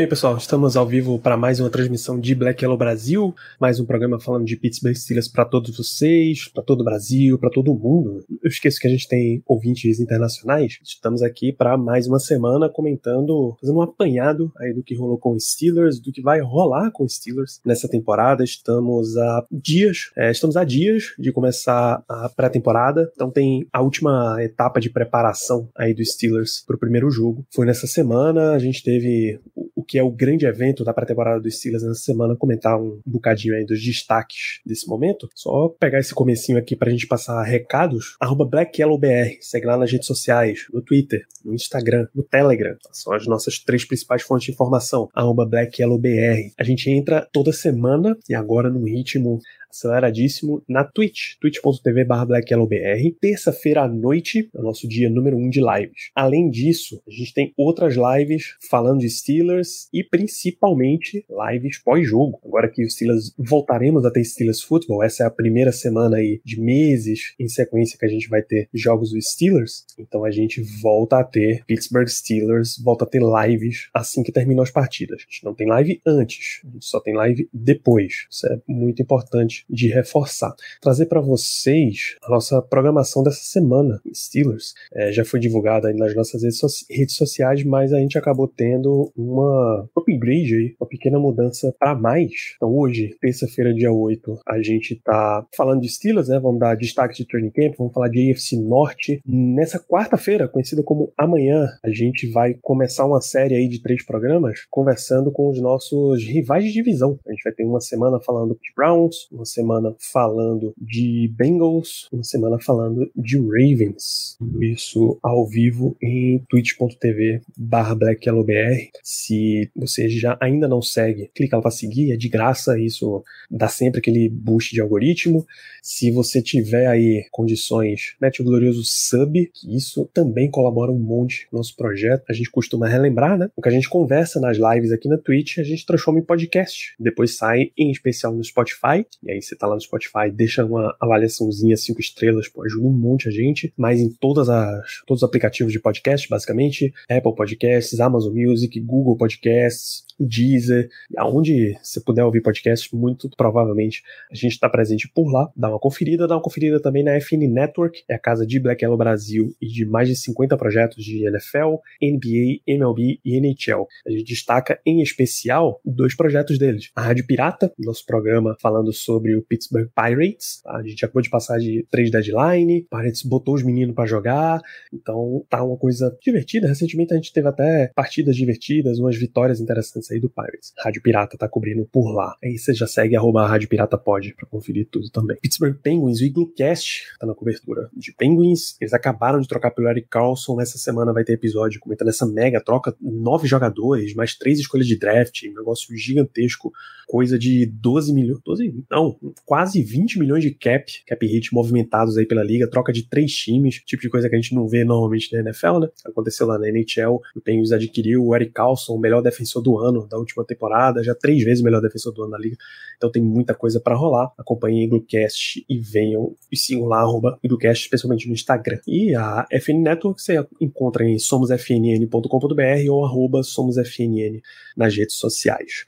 Bem, pessoal, estamos ao vivo para mais uma transmissão de Black Yellow Brasil, mais um programa falando de Pittsburgh Steelers para todos vocês, para todo o Brasil, para todo o mundo. Eu esqueço que a gente tem ouvintes internacionais. Estamos aqui para mais uma semana comentando, fazendo um apanhado aí do que rolou com os Steelers, do que vai rolar com os Steelers nessa temporada. Estamos a dias, é, estamos a dias de começar a pré-temporada, então tem a última etapa de preparação aí dos Steelers para o primeiro jogo. Foi nessa semana, a gente teve o que é o grande evento da pré-temporada dos Steelers nessa semana, comentar um bocadinho aí dos destaques desse momento. Só pegar esse comecinho aqui pra gente passar recados. Arroba BlackYellowBR, segue lá nas redes sociais, no Twitter, no Instagram, no Telegram. São as nossas três principais fontes de informação. Arroba BlackYellowBR. A gente entra toda semana e agora num ritmo aceleradíssimo na Twitch, twitch.tv blackyellowbr. Terça-feira à noite é o nosso dia número 1 um de lives. Além disso, a gente tem outras lives falando de Steelers e principalmente lives pós-jogo. Agora que os Steelers voltaremos a ter Steelers Football, essa é a primeira semana aí de meses em sequência que a gente vai ter jogos dos Steelers, então a gente volta a ter Pittsburgh Steelers, volta a ter lives assim que terminam as partidas. A gente não tem live antes, a gente só tem live depois. Isso é muito importante de reforçar. Trazer para vocês a nossa programação dessa semana, Steelers. É, já foi divulgada nas nossas redes, so redes, sociais, mas a gente acabou tendo uma upgrade aí, uma pequena mudança para mais. Então hoje, terça-feira, dia 8, a gente tá falando de Steelers, né? Vamos dar destaque de training camp, vamos falar de AFC Norte. Nessa quarta-feira, conhecida como amanhã, a gente vai começar uma série aí de três programas conversando com os nossos rivais de divisão. A gente vai ter uma semana falando de Browns, uma semana falando de Bengals, uma semana falando de Ravens. Isso ao vivo em twitch.tv barra blackyellowbr. Se você já ainda não segue, clica lá para seguir, é de graça, isso dá sempre aquele boost de algoritmo. Se você tiver aí condições, mete o glorioso sub, que isso também colabora um monte no nosso projeto. A gente costuma relembrar, né? O que a gente conversa nas lives aqui na Twitch, a gente transforma em podcast. Depois sai em especial no Spotify, e aí você tá lá no Spotify, deixa uma avaliaçãozinha, cinco estrelas, pô, ajuda um monte a gente, mas em todas as, todos os aplicativos de podcast, basicamente, Apple Podcasts, Amazon Music, Google Podcasts, Deezer, aonde você puder ouvir podcast, muito provavelmente a gente está presente por lá. Dá uma conferida, dá uma conferida também na FN Network, é a casa de Black Yellow Brasil e de mais de 50 projetos de NFL, NBA, MLB e NHL. A gente destaca em especial dois projetos deles. A Rádio Pirata, nosso programa falando sobre o Pittsburgh Pirates. A gente acabou de passar de três deadline, Pirates botou os meninos para jogar, então tá uma coisa divertida. Recentemente a gente teve até partidas divertidas, umas vitórias interessantes aí do Pirates. Rádio Pirata tá cobrindo por lá. Aí você já segue arroba Rádio Pirata pra conferir tudo também. Pittsburgh Penguins, o Iglocast tá na cobertura de Penguins. Eles acabaram de trocar pelo Eric Carlson. Nessa semana vai ter episódio comentando essa mega troca. Nove jogadores, mais três escolhas de draft. Um negócio gigantesco. Coisa de 12 milhões. 12, não, quase 20 milhões de cap, cap hit movimentados aí pela liga. Troca de três times. Tipo de coisa que a gente não vê normalmente na NFL, né? Aconteceu lá na NHL. O Penguins adquiriu o Eric Carlson, o melhor defensor do ano da última temporada, já três vezes o melhor defensor do ano da liga. Então tem muita coisa para rolar. Acompanhem Iglocast e venham e sigam lá, arroba Iglocast, especialmente no Instagram. E a FN Network você encontra em somosfnn.com.br ou arroba somosfnn nas redes sociais.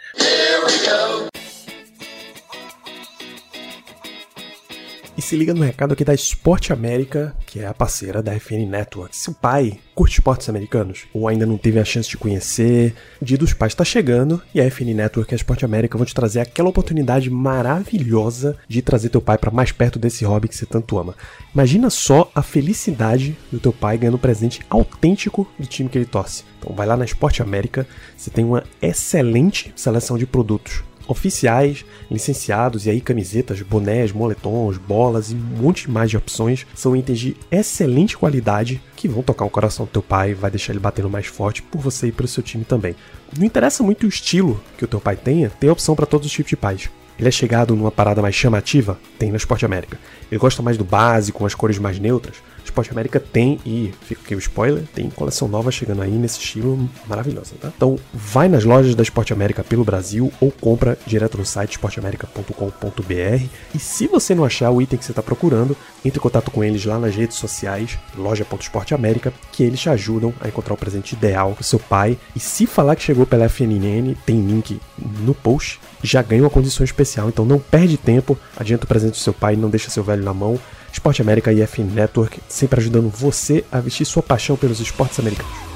Se liga no recado aqui da Esporte América, que é a parceira da FN Network. Se o pai curte esportes americanos ou ainda não teve a chance de conhecer, o Dia dos Pais está chegando e a FN Network e a Esporte América vão te trazer aquela oportunidade maravilhosa de trazer teu pai para mais perto desse hobby que você tanto ama. Imagina só a felicidade do teu pai ganhando um presente autêntico do time que ele torce. Então vai lá na Esporte América, você tem uma excelente seleção de produtos oficiais, licenciados e aí camisetas, bonés, moletons, bolas e um monte mais de opções. São itens de excelente qualidade que vão tocar o coração do teu pai, vai deixar ele batendo mais forte por você e pelo seu time também. Não interessa muito o estilo que o teu pai tenha, tem opção para todos os tipos de pais. Ele é chegado numa parada mais chamativa? Tem na Esporte América. Ele gosta mais do básico, com as cores mais neutras? Esporte América tem, e fica aqui o spoiler, tem coleção nova chegando aí nesse estilo maravilhosa, tá? Então vai nas lojas da Esporte América pelo Brasil ou compra direto no site esporteamerica.com.br e se você não achar o item que você está procurando, entre em contato com eles lá nas redes sociais, loja.esporteamerica, que eles te ajudam a encontrar o presente ideal pro seu pai. E se falar que chegou pela FNN, tem link no post, já ganha uma condição especial, então não perde tempo, adianta o presente do seu pai, não deixa seu velho na mão. Esporte América e FN Network, sempre ajudando você a vestir sua paixão pelos esportes americanos.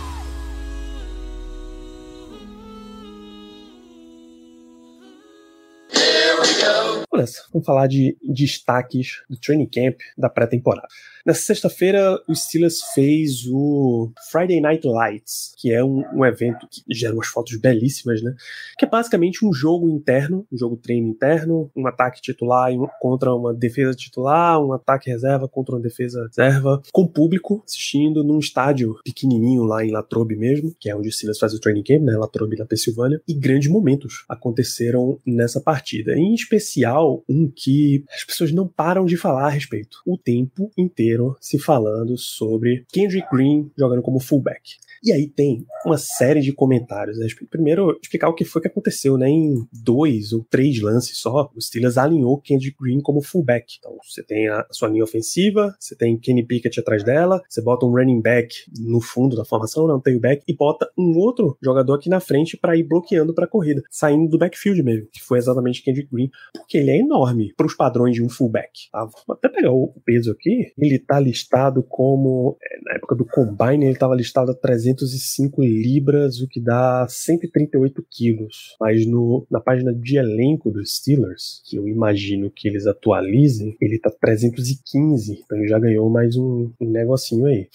Vamos falar de destaques do training camp da pré-temporada. Nessa sexta-feira, o Steelers fez o Friday Night Lights, que é um, um, evento que gera umas fotos belíssimas, né? Que é basicamente um jogo interno, um jogo treino interno, um ataque titular contra uma defesa titular, um ataque reserva contra uma defesa reserva, com público assistindo num estádio pequenininho lá em Latrobe mesmo, que é onde o Steelers faz o training camp, né? Latrobe, na Pensilvânia. E grandes momentos aconteceram nessa partida. Em especial, um que as pessoas não param de falar a respeito o tempo inteiro inteiro se falando sobre Kendrick Green jogando como fullback. E aí tem uma série de comentários. Né? Primeiro, explicar o que foi que aconteceu, né? Em dois ou três lances só, o Steelers alinhou Kendrick Green como fullback. Então, você tem a sua linha ofensiva, você tem Kenny Pickett atrás dela, você bota um running back no fundo da formação, não tem o back, e bota um outro jogador aqui na frente para ir bloqueando para a corrida, saindo do backfield mesmo, que foi exatamente Kendrick Green, porque ele é enorme para os padrões de um fullback. Tá? Vou até pegar o peso aqui, ele tá listado como, é, na época do Combine, ele estava listado a 305 libras, o que dá 138 quilos. Mas no, na página de elenco dos Steelers, que eu imagino que eles atualizem, ele tá 315, então ele já ganhou mais um, um negocinho aí.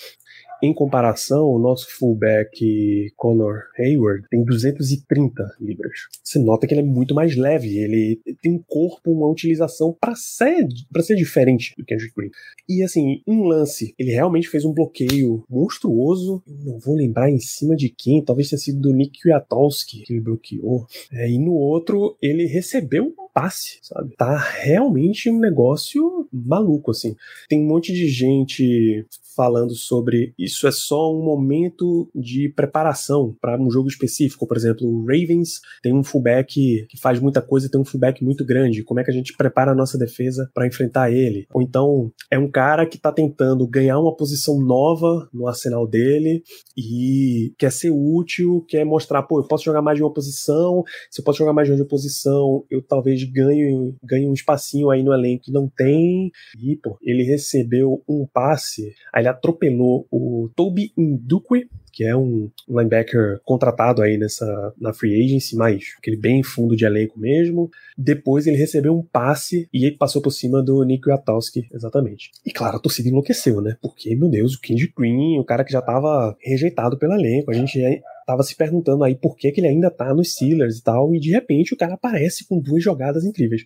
Em comparação, o nosso fullback Connor Hayward tem 230 libras. Você nota que ele é muito mais leve, ele tem um corpo, uma utilização para ser, pra ser diferente do Kendrick Green. E assim, um lance, ele realmente fez um bloqueio monstruoso. Não vou lembrar em cima de quem, talvez tenha sido do Nick Kwiatkowski que ele bloqueou. É, e no outro, ele recebeu passe, sabe? Tá realmente um negócio maluco, assim. Tem um monte de gente falando sobre isso é só um momento de preparação para um jogo específico. Por exemplo, o Ravens tem um fullback que faz muita coisa e tem um fullback muito grande. Como é que a gente prepara a nossa defesa para enfrentar ele? Ou então é um cara que está tentando ganhar uma posição nova no arsenal dele e quer ser útil, quer mostrar, pô, eu posso jogar mais de uma posição, se eu posso jogar mais de uma posição, eu talvez ganhe, ganhe um espacinho aí no elenco que não tem. E, pô, ele recebeu um passe, aí ele atropelou o Toby Indukwe, que é um linebacker contratado aí nessa na free agency, mas aquele bem fundo de elenco mesmo. Depois ele recebeu um passe e ele passou por cima do Nick Wiatowski, exatamente. E claro, a torcida enlouqueceu, né? Porque, meu Deus, o Kenji Green, o cara que já tava rejeitado pelo elenco, a gente tava se perguntando aí por que, que ele ainda tá nos Steelers e tal, e de repente o cara aparece com duas jogadas incríveis.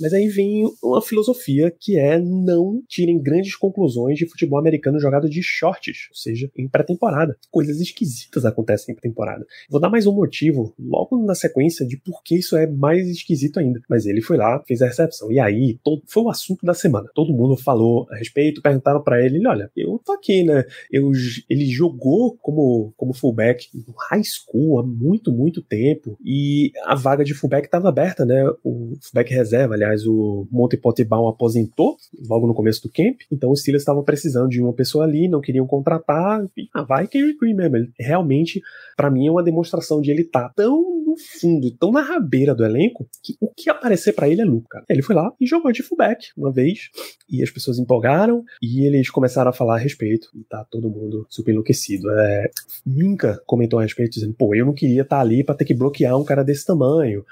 Mas aí vem uma filosofia que é não tirem grandes conclusões de futebol americano jogado de shorts, ou seja, em pré-temporada. Coisas esquisitas acontecem em pré-temporada. Vou dar mais um motivo logo na sequência de por que isso é mais esquisito ainda. Mas ele foi lá, fez a recepção. E aí, todo, foi o assunto da semana. Todo mundo falou a respeito, perguntaram para ele: olha, eu tô aqui, né? Eu, ele jogou como, como fullback no high school há muito, muito tempo. E a vaga de fullback estava aberta, né? O fullback reserva, aliás, o Monte Potibão aposentou logo no começo do camp, então os Steelers estavam precisando de uma pessoa ali, não queriam contratar, ah, vai Kerry Green mesmo. Ele, realmente, para mim, é uma demonstração de ele estar tá tão no fundo, tão na rabeira do elenco, que o que aparecer para ele é lucro, cara. Ele foi lá e jogou de fullback uma vez, e as pessoas empolgaram, e eles começaram a falar a respeito, e tá todo mundo super enlouquecido. É, Minka comentou a respeito, dizendo, pô, eu não queria estar tá ali para ter que bloquear um cara desse tamanho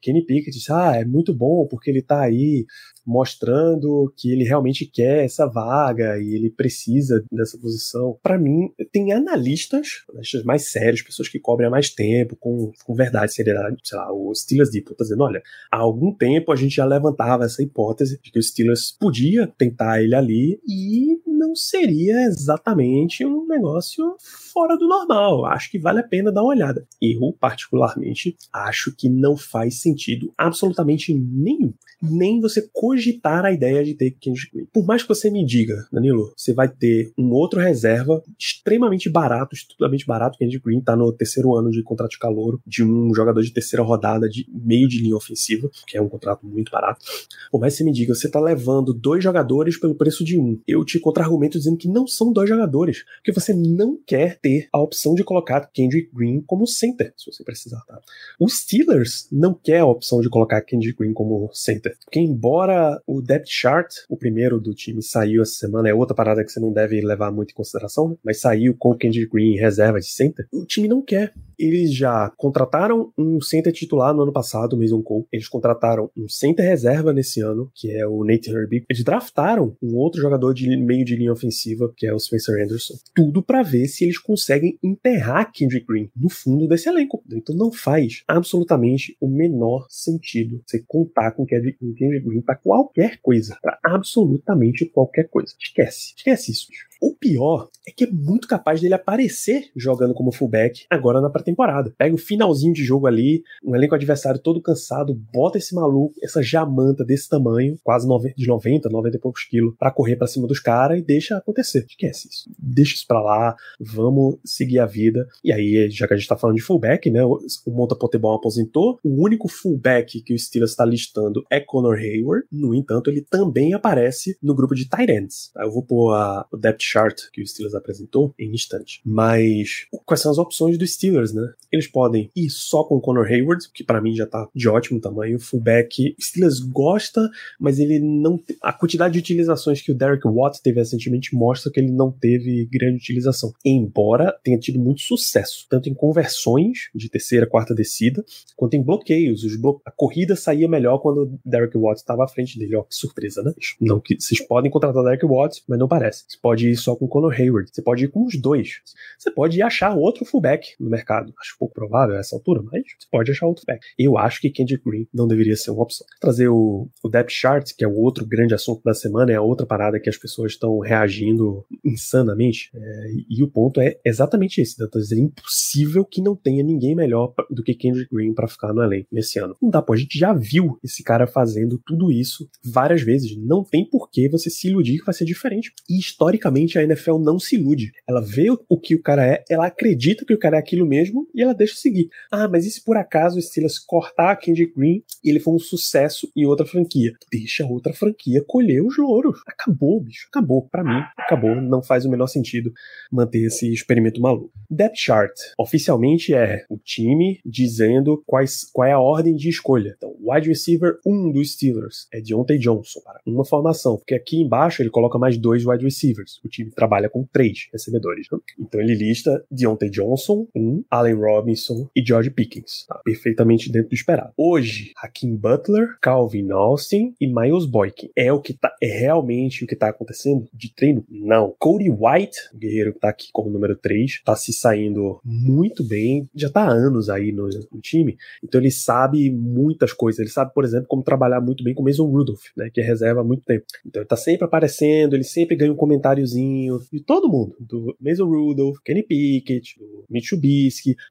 Kenny Pickett disse, ah, é muito bom porque ele tá aí mostrando que ele realmente quer essa vaga e ele precisa dessa posição. Para mim, tem analistas, analistas mais sérios, pessoas que cobrem há mais tempo, com, com verdade, seriedade, sei lá, o Steelers Depot tá dizendo, olha, há algum tempo a gente já levantava essa hipótese de que o Steelers podia tentar ele ali e não seria exatamente um negócio fora do normal. Acho que vale a pena dar uma olhada. Eu, particularmente, acho que não faz sentido absolutamente nenhum. Nem você cogitar a ideia de ter Kendrick Green. Por mais que você me diga, Danilo, você vai ter um outro reserva extremamente barato, estupidamente barato. Kendrick Green tá no terceiro ano de contrato de calor de um jogador de terceira rodada de meio de linha ofensiva, que é um contrato muito barato. Por mais que você me diga, você tá levando dois jogadores pelo preço de um. Eu te contra-argumento dizendo que não são dois jogadores, porque você não quer ter a opção de colocar Kendrick Green como center, se você precisar, tá? Os Steelers não quer a opção de colocar Kendrick Green como center, porque embora o depth chart, o primeiro do time, saiu essa semana, é outra parada que você não deve levar muito em consideração, né? mas saiu com o Kendrick Green em reserva de center, o time não quer. Eles já contrataram um center titular no ano passado, o Mason Cole. Eles contrataram um center reserva nesse ano, que é o Nate Herbie. Eles draftaram um outro jogador de meio de linha ofensiva, que é o Spencer Anderson. Tudo para ver se eles conseguem enterrar Kendrick Green no fundo desse elenco. Então não faz absolutamente o menor sentido você contar com Kendrick, Green para qualquer coisa. Para absolutamente qualquer coisa. Esquece. Esquece isso. O pior é que é muito capaz dele aparecer jogando como fullback agora na pré-temporada. Pega o finalzinho de jogo ali, um elenco adversário todo cansado, bota esse maluco, essa jamanta desse tamanho, quase de 90, 90 e poucos quilos, para correr para cima dos caras e deixa acontecer. Esquece isso. Deixa isso pra lá, vamos seguir a vida. E aí, já que a gente tá falando de fullback, né? O Monta Potebol aposentou. O único fullback que o Steelers está listando é Connor Hayward. No entanto, ele também aparece no grupo de tight ends. Eu vou pôr a, o depth chart que o Steelers apresentou em instante. Mas quais são as opções dos Steelers, né? Eles podem ir só com o Connor Hayward, que para mim já tá de ótimo tamanho. Fullback, Steelers gosta, mas ele não. A quantidade de utilizações que o Derek Watt teve recentemente mostra que ele não teve grande utilização. Embora tenha tido muito sucesso, tanto em conversões de terceira, quarta descida, quanto em bloqueios. Os blo... A corrida saía melhor quando o Derek Watt estava à frente dele. Ó, que surpresa, né? Não que vocês podem contratar o Derek Watt, mas não parece. Você pode ir só com o Conor Hayward. Você pode ir com os dois. Você pode achar outro fullback no mercado. Acho pouco provável a essa altura, mas você pode achar outro fullback. Eu acho que Kendrick Green não deveria ser uma opção. Trazer o, o depth chart, que é o outro grande assunto da semana, é a outra parada que as pessoas estão reagindo insanamente. É, e o ponto é exatamente esse, Dantas. É impossível que não tenha ninguém melhor do que Kendrick Green para ficar no elenco nesse ano. Não dá, pô. A gente já viu esse cara fazendo tudo isso várias vezes. Não tem por que você se iludir que vai ser diferente. E historicamente a NFL não se ilude. Ela vê o que o cara é, ela acredita que o cara é aquilo mesmo e ela deixa seguir. Ah, mas e se por acaso o Steelers cortar Kendrick Green e ele for um sucesso em outra franquia? Deixa outra franquia colher os louros. Acabou, bicho. Acabou. Para mim, acabou. Não faz o menor sentido manter esse experimento maluco. Depth chart. Oficialmente é o time dizendo quais, qual é a ordem de escolha. Então, wide receiver 1 um dos Steelers é Deontay Johnson para uma formação, porque aqui embaixo ele coloca mais dois wide receivers. O time trabalha com três recebedores. Né? Então ele lista Deontay Johnson, um, Allen Robinson e George Pickens. Tá? Perfeitamente dentro do esperado. Hoje, Hakim Butler, Calvin Austin e Miles Boykin. É o que tá, é realmente o que tá acontecendo de treino? Não. Cody White, o guerreiro que tá aqui como número 3, tá se saindo muito bem, já tá há anos aí no, no time, então ele sabe muitas coisas. Ele sabe, por exemplo, como trabalhar muito bem com o Mason Rudolph, né, que é reserva há muito tempo. Então ele tá sempre aparecendo, ele sempre ganha um comentáriozinho de todo mundo, do Mason Rudolph, Kenny Pickett, do Mitch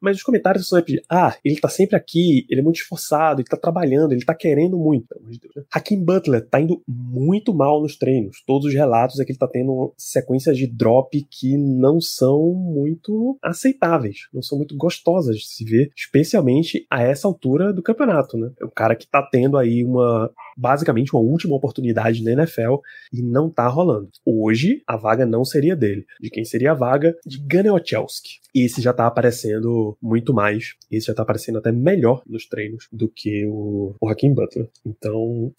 mas os comentários são sempre, ah, ele tá sempre aqui, ele é muito esforçado, ele tá trabalhando, ele tá querendo muito. Pelo amor de Deus, né? Hakim Butler tá indo muito mal nos treinos. Todos os relatos é que ele tá tendo sequências de drop que não são muito aceitáveis, não são muito gostosas de se ver, especialmente a essa altura do campeonato, né? É um cara que tá tendo aí uma basicamente uma última oportunidade na NFL e não tá rolando. Hoje, a vaga não seria dele. De quem seria a vaga? De Gunnar Ochelski. Esse já tá aparecendo muito mais. Esse já tá aparecendo até melhor nos treinos do que o, o Hakim Butler. Então,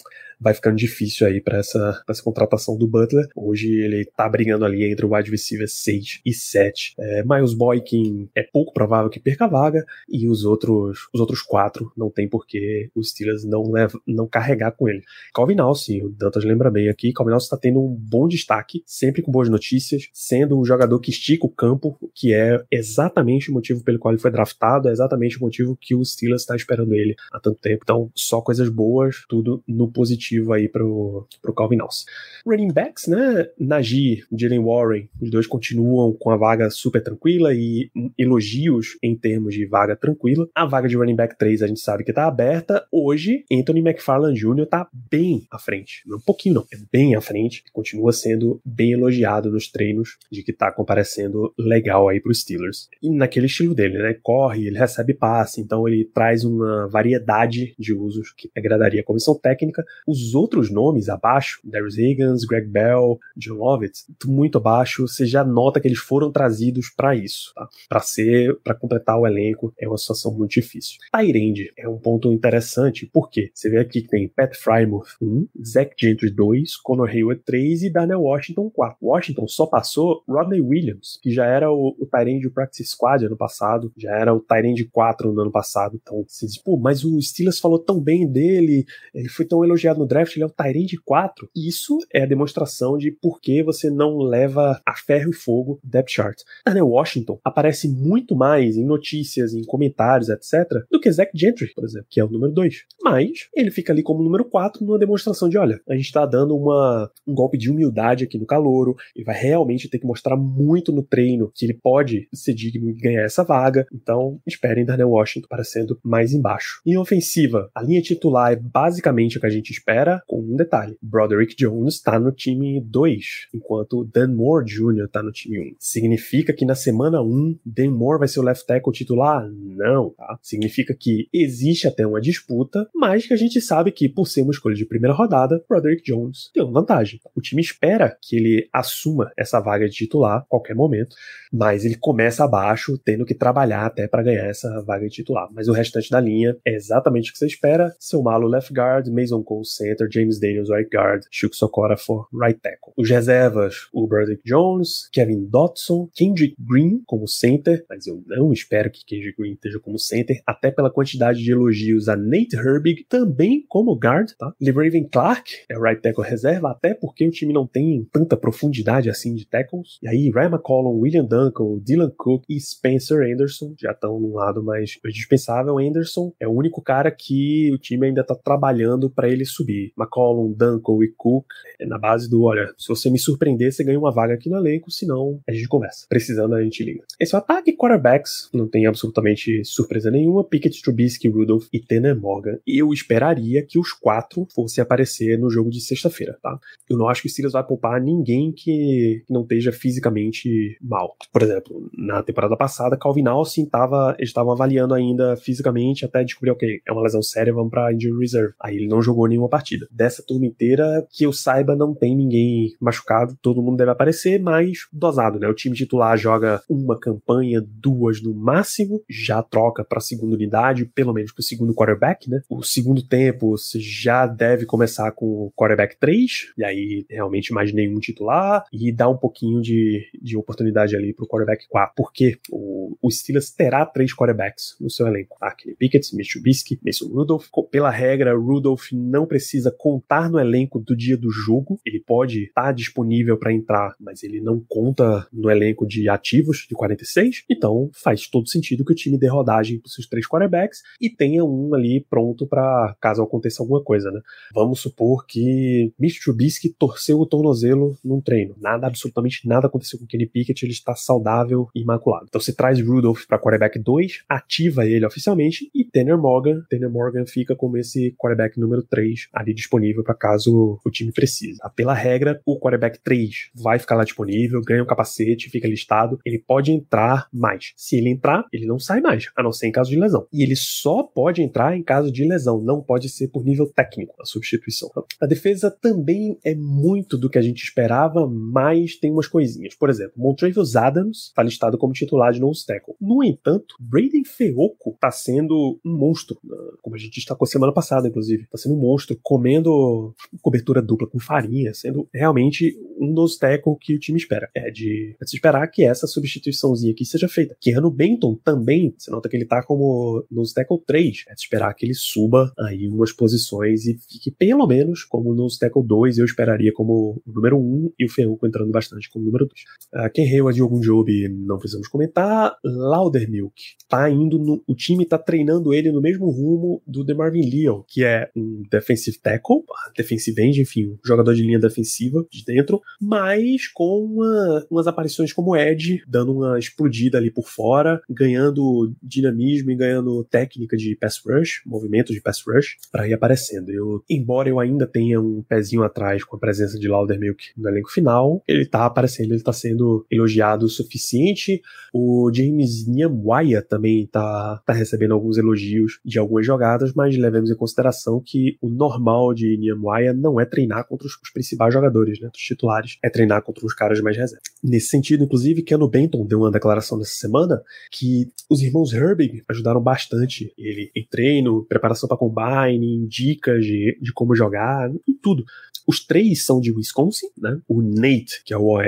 vai ficando difícil aí para essa, essa contratação do Butler. Hoje ele tá brigando ali entre o wide receiver 6 e 7. É, Miles Boykin é pouco provável que perca a vaga e os outros os outros quatro não tem por que os Steelers não, leva, não carregar com ele. Calvin Austin, o Dantas lembra bem aqui, Calvin Austin está tendo um bom destaque, sempre com boas notícias, sendo um jogador que estica o campo, que é exatamente o motivo pelo qual ele foi draftado, é exatamente o motivo que o Steelers está esperando ele há tanto tempo. Então, só coisas boas, tudo no positivo aí pro, pro Calvin Austin. Running backs, né? Najee, Jalen Warren, os dois continuam com a vaga super tranquila e elogios em termos de vaga tranquila. A vaga de running back 3 a gente sabe que tá aberta. Hoje, Anthony McFarland Jr. tá bem à frente. Não um pouquinho, não. É bem à frente. Continua sendo bem elogiado nos treinos de que tá comparecendo legal aí pros Steelers. E naquele estilo dele, né? Corre, ele recebe passe, então ele traz uma variedade de usos que agradaria a comissão técnica. Os outros nomes abaixo, Darius Higgins, Greg Bell, John Lovitz, muito abaixo, você já nota que eles foram trazidos para isso, tá? Para ser, para completar o elenco, é uma situação muito difícil. Tyrande é um ponto interessante, porque você vê aqui que tem Pat Frymouth 1, Zach Gentry 2, Conor Hayward 3 e Daniel Washington 4. Washington só passou Rodney Williams, que já era o, o Tyrande Practice Squad ano passado, já era o Tyrande 4 no ano passado. Então você diz, pô, mas o Steelers falou tão bem dele, ele foi tão elogiado no draft, ele é o Tyrande 4. Isso é a demonstração de por que você não leva a ferro e fogo depth chart. Daniel Washington aparece muito mais em notícias, em comentários, etc., do que Zach Gentry, por exemplo, que é o número 2. Mas ele fica ali como número 4 numa demonstração de: olha, a gente tá dando uma, um golpe de humildade aqui no calouro, ele vai realmente ter que mostrar muito no treino que ele pode ser digno de ganhar essa vaga. Então, esperem Daniel Washington parecendo mais embaixo. Em ofensiva, a linha titular é basicamente o que a gente espera, com um detalhe: Broderick Jones está no time 2, enquanto Dan Moore Jr. tá no time 1. Um. Significa que na semana 1, Dan Moore vai ser o left tackle titular? Não, tá? Significa que existe até uma disputa, mas que a gente sabe que, por ser uma escolha de primeira rodada, Broderick Jones tem uma vantagem. O time espera que ele assuma essa vaga de titular a qualquer momento, mas ele começa abaixo, tendo que trabalhar até para ganhar essa vaga de titular. Mas o restante da linha é exatamente o que você espera: seu Malo left guard, Mason Cole center, James Daniels right guard, Shuko Sokora for right tackle. Os reservas, o Broderick Jones, Kevin Dotson, Kendrick Green como center, mas eu não espero que Kendrick Green esteja como center, até pela quantidade de elogios a Nate Herbig, também como guard, tá? LeBraven Clark é right tackle reserva, até porque o time não tem tanta profundidade assim de tackles. E aí, Ryan McCollum, William Duncan, Dylan Cook e Spencer Anderson já estão num lado mais dispensável. Anderson é o único cara que o time ainda tá trabalhando para ele subir. McCollum, Duncan e Cook é na base do, olha, se você me surpreender, você ganha uma vaga aqui no elenco, senão a gente conversa. Precisando, a gente liga. Esse é o ataque quarterbacks, não tem absolutamente surpresa nenhuma. Pickett, Trubisky, Rudolph e Tanner Morgan. Eu esperaria que os quatro fossem aparecer no jogo de sexta-feira, tá? Eu não acho que o Steelers vai poupar ninguém que não esteja fisicamente mal. Por exemplo, na temporada passada, Calvin Austin tava, eles estavam avaliando ainda fisicamente até descobrir, ok, é uma lesão séria, vamos pra injury reserve. Aí ele não jogou nenhuma partida. Dessa turma inteira, que eu saiba, não tem ninguém machucado, todo mundo deve aparecer, mas dosado, né? O time titular joga uma campanha, duas no máximo, já troca para segunda unidade, pelo menos pro segundo quarterback, né? O segundo tempo você já deve começar com o quarterback 3, e aí realmente mais nenhum titular, e dá um pouquinho de, de oportunidade ali pro quarterback 4, porque o, o Steelers terá três quarterbacks no seu elenco? Kenny Pickett, Mitch Trubisky, Mason Rudolph. Pela regra, Rudolph não precisa contar no elenco do dia do jogo, ele pode estar tá disponível para entrar, mas ele não conta no elenco de ativos de 46, então faz todo sentido que o time dê rodagem para seus três quarterbacks e tenha um ali pronto para caso aconteça alguma coisa, né? Vamos supor que Mitch Trubisky torceu o tornozelo num treino, nada, absolutamente nada aconteceu com Kenny Pickett, ele está saudável e imaculado. Então você traz Rudolph para quarterback 2, ativa ele oficialmente e Tanner Morgan, Tanner Morgan fica como esse quarterback número 3 ali disponível para caso o time precise. Tá? Pela regra, o quarterback 3 vai ficar lá disponível, ganha o um capacete, fica listado, ele pode entrar mais. Se ele entrar, ele não sai mais, a não ser em caso de lesão. E ele só pode entrar em caso de lesão, não pode ser por nível técnico a substituição. A defesa também é muito do que a gente esperava, mas tem umas coisinhas. Por exemplo, Montravius Adams está listado como titular de nose tackle. No entanto, Braden Feoco está sendo um monstro, como a gente destacou semana passada, inclusive. Está sendo um monstro comendo cobertura dupla com farinha, sendo realmente um dos tackle que o time espera. É de, se esperar que essa substituiçãozinha aqui seja feita. Keanu Benton também, você nota que ele tá como nos tackle 3, é de esperar que ele suba aí umas posições e fique pelo menos como nos tackle 2, eu esperaria como o número 1 e o Ferruco entrando bastante como número 2. Uh, Ken Hayward e algum Job não precisamos comentar. Laudermilk tá indo no, o time tá treinando ele no mesmo rumo do DeMarvin Leal, que é um defensive tackle, defensive end, enfim, jogador de linha defensiva de dentro, mas com uma, umas aparições como Ed, dando uma explodida ali por fora, ganhando dinamismo e ganhando técnica de pass rush, movimento de pass rush, para ir aparecendo. Eu, embora eu ainda tenha um pezinho atrás com a presença de Laudermilk no elenco final, ele tá aparecendo, ele tá sendo elogiado o suficiente. O James Nyamwaya também tá, tá recebendo alguns elogios de algumas jogadas, mas levemos em consideração que o normal de Nyamwaya não é treinar contra os, principais jogadores, né, os titulares, é treinar contra os caras mais reserva. Nesse sentido, inclusive, Keanu Benton deu uma declaração nessa semana que os irmãos Herbig ajudaram bastante ele em treino, preparação para combine, dicas de, de como jogar, e tudo. Os três são de Wisconsin, né? O Nate, que é o OL,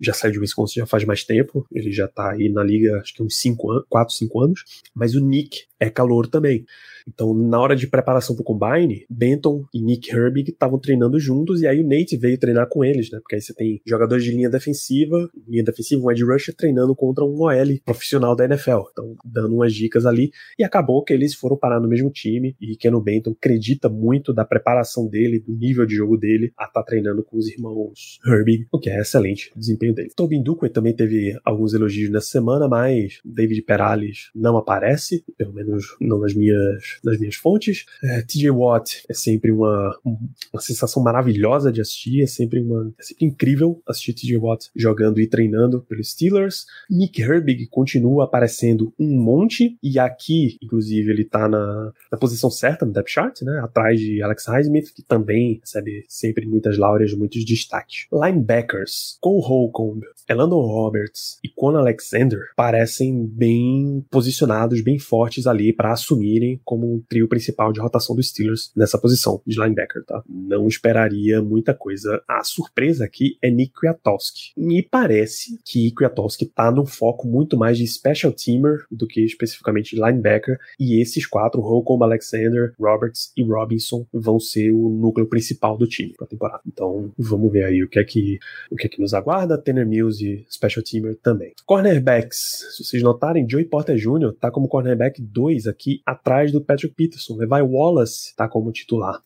já saiu de Wisconsin já faz mais tempo, ele já tá aí na liga acho que uns 5 anos, 4, 5 anos, mas o Nick é calor também. Então, na hora de preparação pro Combine, Benton e Nick Herbig estavam treinando juntos, e aí o Nate veio treinar com eles, né? Porque aí você tem jogadores de linha defensiva, linha defensiva, um edge rusher treinando contra um OL profissional da NFL. Então, dando umas dicas ali, e acabou que eles foram parar no mesmo time, e Ken Benton acredita muito da preparação dele, do nível de jogo dele, a estar tá treinando com os irmãos Herbig, o que é excelente o desempenho dele. Tobin Duque também teve alguns elogios nessa semana, mas David Perales não aparece, pelo menos não nas minhas das minhas fontes. É, TJ Watt é sempre uma, uma sensação maravilhosa de assistir, é sempre, uma, é sempre incrível assistir TJ Watt jogando e treinando pelos Steelers. Nick Herbig continua aparecendo um monte, e aqui, inclusive, ele tá na, na posição certa no depth chart, né? Atrás de Alex Highsmith, que também recebe sempre muitas laureas, muitos destaques. Linebackers, Cole Holcomb, Elandon Roberts e Quan Alexander parecem bem posicionados, bem fortes ali para assumirem como um trio principal de rotação dos Steelers nessa posição de linebacker, tá? Não esperaria muita coisa. A surpresa aqui é Nick Kwiatkowski. Me parece que Kwiatkowski tá num foco muito mais de special teamer do que especificamente de linebacker, e esses quatro, Holcomb, Alexander, Roberts e Robinson, vão ser o núcleo principal do time pra temporada. Então, vamos ver aí o que é que, o que, é que nos aguarda. Tanner Mills e special teamer também. Cornerbacks, se vocês notarem, Joey Porter Jr. tá como cornerback 2 aqui atrás do Patrick Peterson. Levi Wallace tá como titular.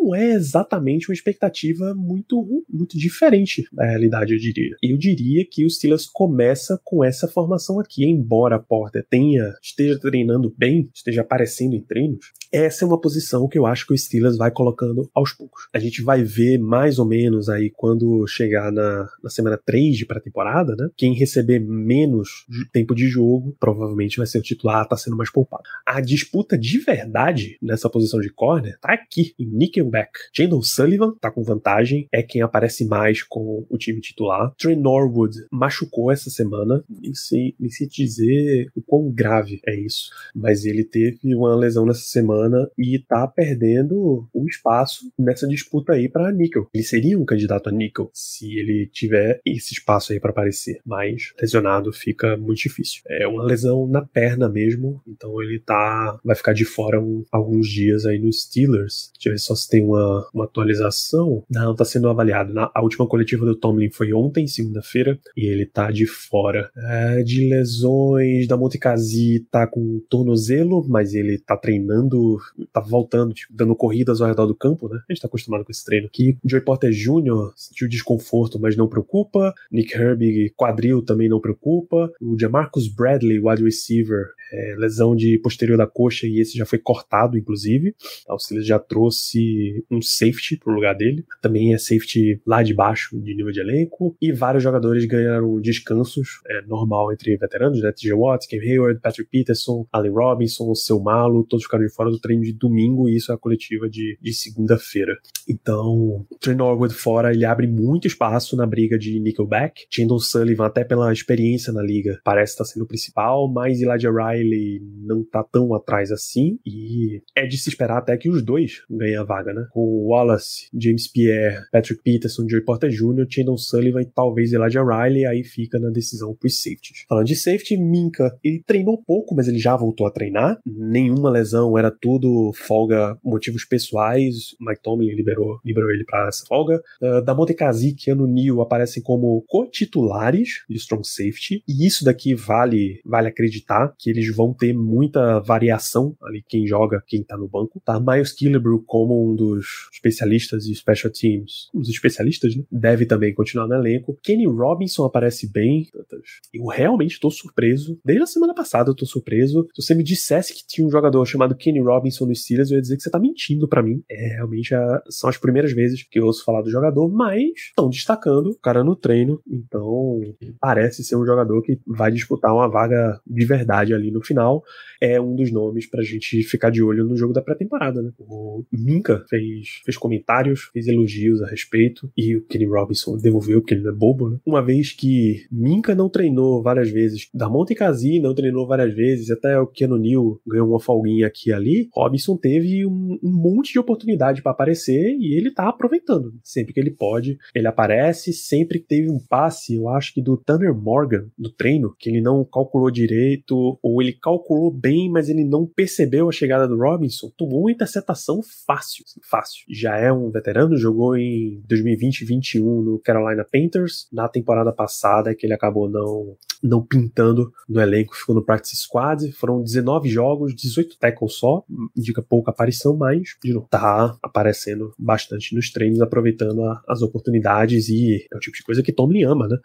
Não é exatamente uma expectativa muito, muito diferente da realidade, eu diria. Eu diria que o Steelers começa com essa formação aqui, embora Porter tenha esteja treinando bem, esteja aparecendo em treinos. Essa é uma posição que eu acho que o Steelers vai colocando aos poucos. A gente vai ver mais ou menos aí quando chegar na, na semana 3 de pré-temporada, né? Quem receber menos tempo de jogo provavelmente vai ser o titular, tá sendo mais poupado. A disputa de verdade nessa posição de corner tá aqui, em Nickelback. Jandon Sullivan tá com vantagem, é quem aparece mais com o time titular. Trey Norwood machucou essa semana, nem sei, nem sei dizer o quão grave é isso, mas ele teve uma lesão nessa semana e tá perdendo o espaço nessa disputa aí para Nickel. Ele seria um candidato a Nickel se ele tiver esse espaço aí para aparecer, mas lesionado fica muito difícil. É uma lesão na perna mesmo, então ele tá vai ficar de fora um, alguns dias aí nos Steelers. Deixa eu ver só se tem uma, uma atualização. Não, tá sendo avaliado. Na, a última coletiva do Tomlin foi ontem, segunda-feira, e ele tá de fora. É, de lesões da Montecasi tá com tornozelo, mas ele tá treinando, tá voltando, tipo, dando corridas ao redor do campo, né? A gente tá acostumado com esse treino aqui. Joey Porter Jr. sentiu desconforto, mas não preocupa. Nick Herbig, quadril também não preocupa. O Jamarcus Bradley, wide receiver, é, lesão de posterior da coxa e esse já foi cortado, inclusive. O Steelers já trouxe um safety pro lugar dele. Também é safety lá de baixo de nível de elenco. E vários jogadores ganharam descansos, é normal entre veteranos, né? TJ Watt, Cam Hayward, Patrick Peterson, Allen Robinson, Seu Malo, todos ficaram de fora do treino de domingo e isso é a coletiva de, de segunda-feira. Então, Trey Norwood fora, ele abre muito espaço na briga de Nickelback. Chandon Sullivan, até pela experiência na liga, parece estar sendo o principal, mas Elijah Wright Riley não tá tão atrás assim, e é de se esperar até que os dois ganhem a vaga, né? Com Wallace, James Pierre, Patrick Peterson, Joey Porter Jr., Chandon Sullivan e talvez Elijah Riley, aí fica na decisão pros safeties. Falando de safety, Minka, ele treinou pouco, mas ele já voltou a treinar. Nenhuma lesão, era tudo folga, motivos pessoais. Mike Tomlin liberou, liberou ele para essa folga. Uh, da Montekazik e Ano Neal aparecem como co-titulares de strong safety, e isso daqui vale, vale acreditar que eles vão ter muita variação ali, quem joga, quem tá no banco. Tá? Miles Killebrew como um dos especialistas de special teams, os especialistas, né? Deve também continuar no elenco. Kenny Robinson aparece bem. Eu realmente tô surpreso. Desde a semana passada eu tô surpreso. Se você me dissesse que tinha um jogador chamado Kenny Robinson no Steelers, eu ia dizer que você tá mentindo para mim. É, realmente a, são as primeiras vezes que eu ouço falar do jogador, mas estão destacando o cara no treino, então parece ser um jogador que vai disputar uma vaga de verdade ali no final. É um dos nomes pra gente ficar de olho no jogo da pré-temporada, né? O Minka fez, fez comentários, fez elogios a respeito, e o Kenny Robinson devolveu, porque ele não é bobo, né? Uma vez que Minka não treinou várias vezes, Damonte Kazi não treinou várias vezes, até o Keanu Neal ganhou uma folguinha aqui e ali, Robinson teve um, um monte de oportunidade para aparecer e ele tá aproveitando. Sempre que ele pode, ele aparece. Sempre teve um passe, eu acho que do Tanner Morgan, do treino, que ele não calculou direito, ou ele calculou bem, mas ele não percebeu a chegada do Robinson, tomou uma interceptação fácil. Assim, fácil. Já é um veterano, jogou em 2020 e 2021 no Carolina Panthers. Na temporada passada, que ele acabou não não pintando no elenco, ficou no practice squad. Foram 19 jogos, 18 tackles só, indica pouca aparição, mas de novo, tá aparecendo bastante nos treinos, aproveitando a, as oportunidades e é o tipo de coisa que Tomlin ama, né?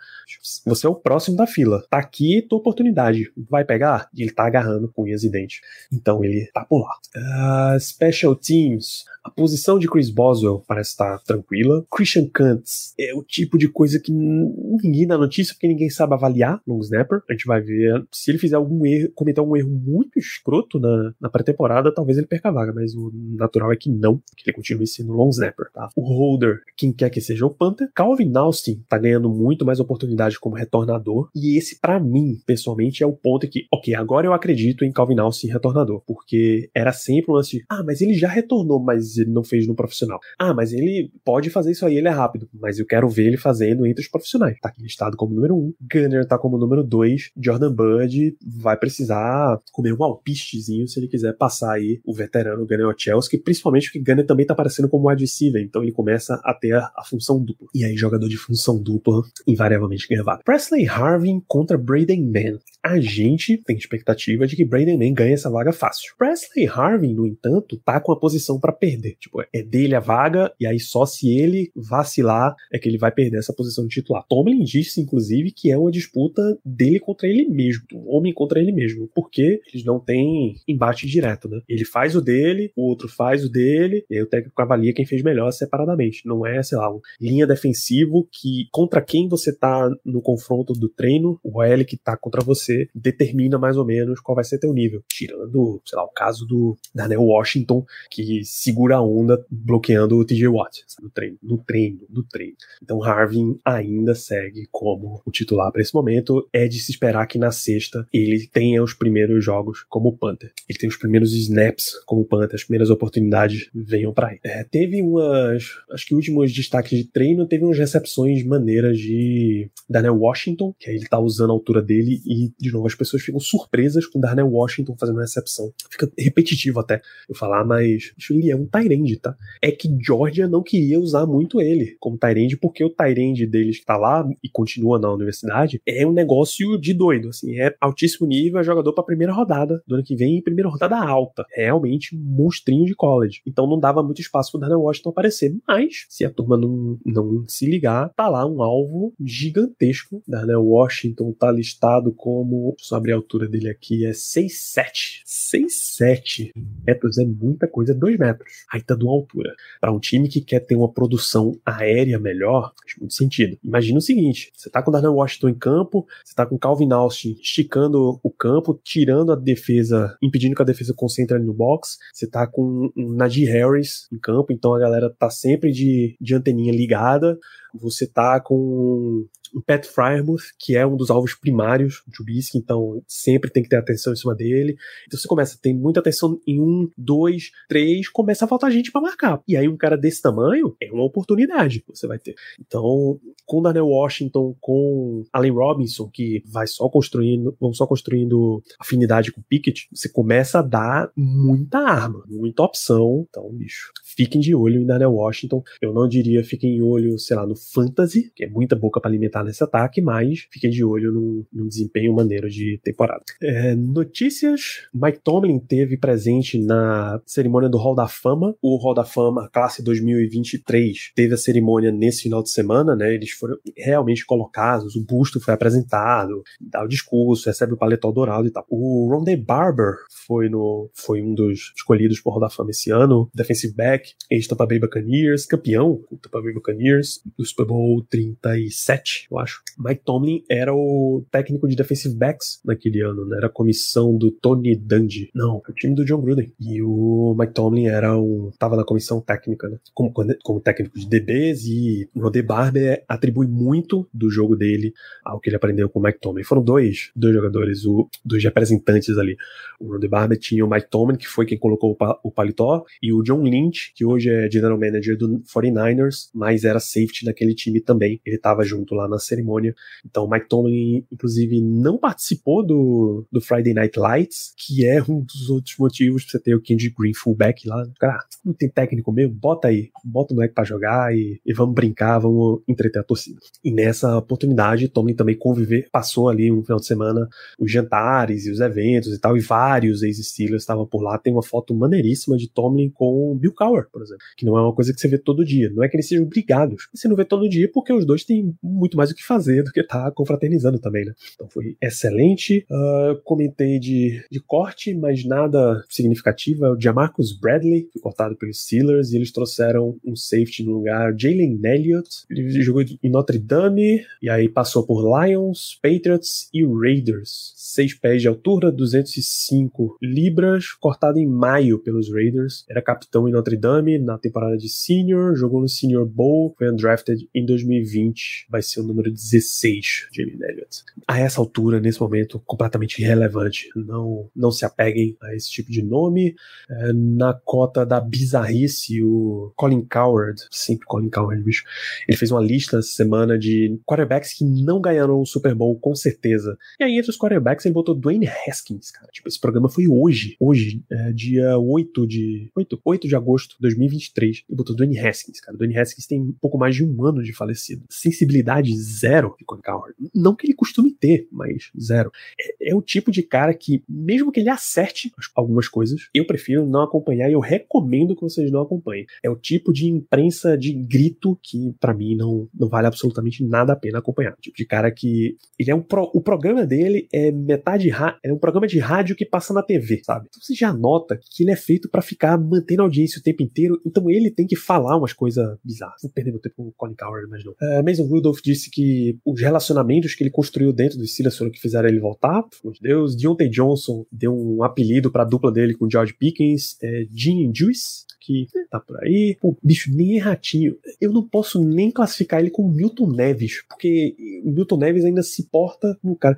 Você é o próximo da fila, tá aqui tua oportunidade, vai pegar? Ele tá agarrando com unhas e dentes. Então ele tá por lá. Uh, special Teams, a posição de Chris Boswell parece estar tranquila. Christian Kantz é o tipo de coisa que ninguém dá notícia porque ninguém sabe avaliar long snapper. A gente vai ver se ele fizer algum erro, cometer algum erro muito escroto na, na pré-temporada, talvez ele perca a vaga, mas o natural é que não, que ele continue sendo long snapper, tá? O holder, quem quer que seja o Panther. Calvin Austin tá ganhando muito mais oportunidade como retornador e esse para mim, pessoalmente, é o ponto que, ok, agora eu acredito em Calvin Austin retornador, porque era sempre um lance de, ah, mas ele já retornou, mas ele não fez no profissional. Ah, mas ele pode fazer isso aí, ele é rápido. Mas eu quero ver ele fazendo entre os profissionais. Tá aqui listado como número 1. Um. Gunner tá como número 2. Jordan Bud vai precisar comer um alpistezinho se ele quiser passar aí o veterano Gunner Ochelski, principalmente porque Gunner também tá aparecendo como wide receiver, então ele começa a ter a, a função dupla. E aí, jogador de função dupla, invariavelmente vaga. Presley Harvin contra Braden Mann. A gente tem expectativa de que Braden Mann ganhe essa vaga fácil. Presley Harvin, no entanto, tá com a posição para perder. Tipo, é dele a vaga, e aí só se ele vacilar é que ele vai perder essa posição de titular. Tomlin disse, inclusive, que é uma disputa dele contra ele mesmo, um homem contra ele mesmo, porque eles não têm embate direto, né? Ele faz o dele, o outro faz o dele, e aí o técnico avalia quem fez melhor separadamente. Não é, sei lá, um linha defensivo que contra quem você tá no confronto do treino, o L que tá contra você determina mais ou menos qual vai ser teu nível. Tirando, sei lá, o caso do Daniel Washington, que segura a onda bloqueando o TJ Watt no treino, no treino, no treino. Então Harvin ainda segue como o titular para esse momento. É de se esperar que na sexta ele tenha os primeiros jogos como Panther. Ele tem os primeiros snaps como Panther, as primeiras oportunidades venham para ele. É, teve umas, acho que últimos destaques de treino, teve umas recepções maneiras de Darnell Washington, que aí ele tá usando a altura dele e, de novo, as pessoas ficam surpresas com Darnell Washington fazendo recepção. Fica repetitivo até eu falar, mas ele é um Tyrande, tá? É que Georgia não queria usar muito ele como Tyrande, porque o Tyrande deles que tá lá e continua na universidade é um negócio de doido, assim, é altíssimo nível, é jogador pra primeira rodada do ano que vem, primeira rodada alta. É realmente monstrinho de college. Então não dava muito espaço pro Darnell Washington aparecer, mas se a turma não, não se ligar, tá lá um alvo gigantesco. Darnell Washington tá listado como, deixa eu abrir a altura dele aqui, é 6'7". 6'7 metros é muita coisa, 2 metros. Aí tá de uma altura. Para um time que quer ter uma produção aérea melhor, faz muito sentido. Imagina o seguinte: você tá com o Darnell Washington em campo, você tá com o Calvin Austin esticando o campo, tirando a defesa, impedindo que a defesa concentre ali no box. Você tá com o Najee Harris em campo, então a galera tá sempre de, de anteninha ligada você tá com o Pat Frymouth, que é um dos alvos primários do Trubisky, então sempre tem que ter atenção em cima dele. Então você começa a ter muita atenção em um, dois, três, começa a faltar gente para marcar. E aí um cara desse tamanho é uma oportunidade que você vai ter. Então, com Daniel Washington, com Allen Robinson, que vai só construindo, vão só construindo afinidade com Pickett, você começa a dar muita arma, muita opção. Então, bicho, fiquem de olho em Daniel Washington. Eu não diria fiquem de olho, sei lá, no Fantasy, que é muita boca para alimentar nesse ataque, mas fiquem de olho num, num desempenho maneiro de temporada. É, notícias: Mike Tomlin teve presente na cerimônia do Hall da Fama. O Hall da Fama, classe 2023, teve a cerimônia nesse final de semana, né? Eles foram realmente colocados, o busto foi apresentado, dá o discurso, recebe o paletó dourado e tal. O Rondé Barber foi, no, foi um dos escolhidos por Hall Fama esse ano, defensive back, ex-Tampa Bay Buccaneers, campeão do Tampa Bay Buccaneers, do Super Bowl 37, eu acho. Mike Tomlin era o técnico de defensive backs naquele ano, né? Era a comissão do Tony Dungy. Não, é o time do John Gruden. E o Mike Tomlin era um, tava na comissão técnica, né? Como, como técnico de DBs e o Rode Barber atribui muito do jogo dele ao que ele aprendeu com o Mike Tomlin. Foram dois, dois jogadores, o, dois representantes ali. O Rode Barber tinha o Mike Tomlin, que foi quem colocou o, pa, o paletó, e o John Lynch, que hoje é general manager do 49ers, mas era safety naquele time também. Ele estava junto lá na cerimônia. Então, Mike Tomlin, inclusive, não participou do, do Friday Night Lights, que é um dos outros motivos pra você ter o Kenji Green fullback lá. Cara, não tem técnico mesmo? Bota aí, bota o moleque pra jogar e, e vamos brincar, vamos entreter a torcida. E nessa oportunidade, Tomlin também conviver, passou ali um final de semana os jantares e os eventos e tal, e vários ex-Steelers estavam por lá. Tem uma foto maneiríssima de Tomlin com Bill Cowher, por exemplo, que não é uma coisa que você vê todo dia. Não é que eles sejam obrigados. Você não vê todo dia porque os dois têm muito mais o que fazer do que estar tá confraternizando também, né? Então foi excelente. Uh, comentei de, de corte, mas nada significativo. O Jamarcus Bradley, foi cortado pelos Steelers, e eles trouxeram um safety no lugar, Jalen Elliott. Ele jogou em Notre Dame, e aí passou por Lions, Patriots e Raiders. 6 pés de altura, 205 libras, cortado em maio pelos Raiders. Era capitão em Notre Dame na temporada de senior, jogou no Senior Bowl, foi undrafted em 2020, vai ser o número 16 de Jalen Elliott. A essa altura, nesse momento, completamente irrelevante. Não, não se apeguem a esse tipo de nome. É, na cota da bizarrice, o Colin Coward, sempre Colin Coward, bicho, ele fez uma lista semana de quarterbacks que não ganharam o Super Bowl, com certeza. E aí, entre os quarterbacks, ele botou Dwayne Haskins, cara. Tipo, esse programa foi hoje. Hoje, é, dia 8 de. 8, 8 de agosto de 2023. Ele botou Dwayne Haskins, cara. Dwayne Haskins tem um pouco mais de um ano de falecido. Sensibilidade zero de Colin Coward. Não que ele costume ter, mas zero. É, é o tipo de cara que, mesmo que ele acerte algumas coisas, eu prefiro não acompanhar e eu recomendo que vocês não acompanhem. É o tipo de imprensa de grito que, para mim, não, não vale absolutamente nada a pena acompanhar. O tipo de cara que. Ele é um pro, o programa dele é metade é um programa de rádio que passa na TV, sabe? Então você já nota que ele é feito para ficar mantendo audiência o tempo inteiro, então ele tem que falar umas coisas bizarras. Vou perder meu tempo com o Colin Coward, mas não. Uh, Mason Rudolph disse que os relacionamentos que ele construiu dentro do Steelers foram que fizeram ele voltar, meu Deus. Deontay Johnson deu um apelido pra dupla dele com George Pickens, é, Gene Juice, que tá por aí. Pô, bicho, nem é ratinho. Eu não posso nem classificar ele como Milton Neves, porque Milton Neves ainda se porta como cara.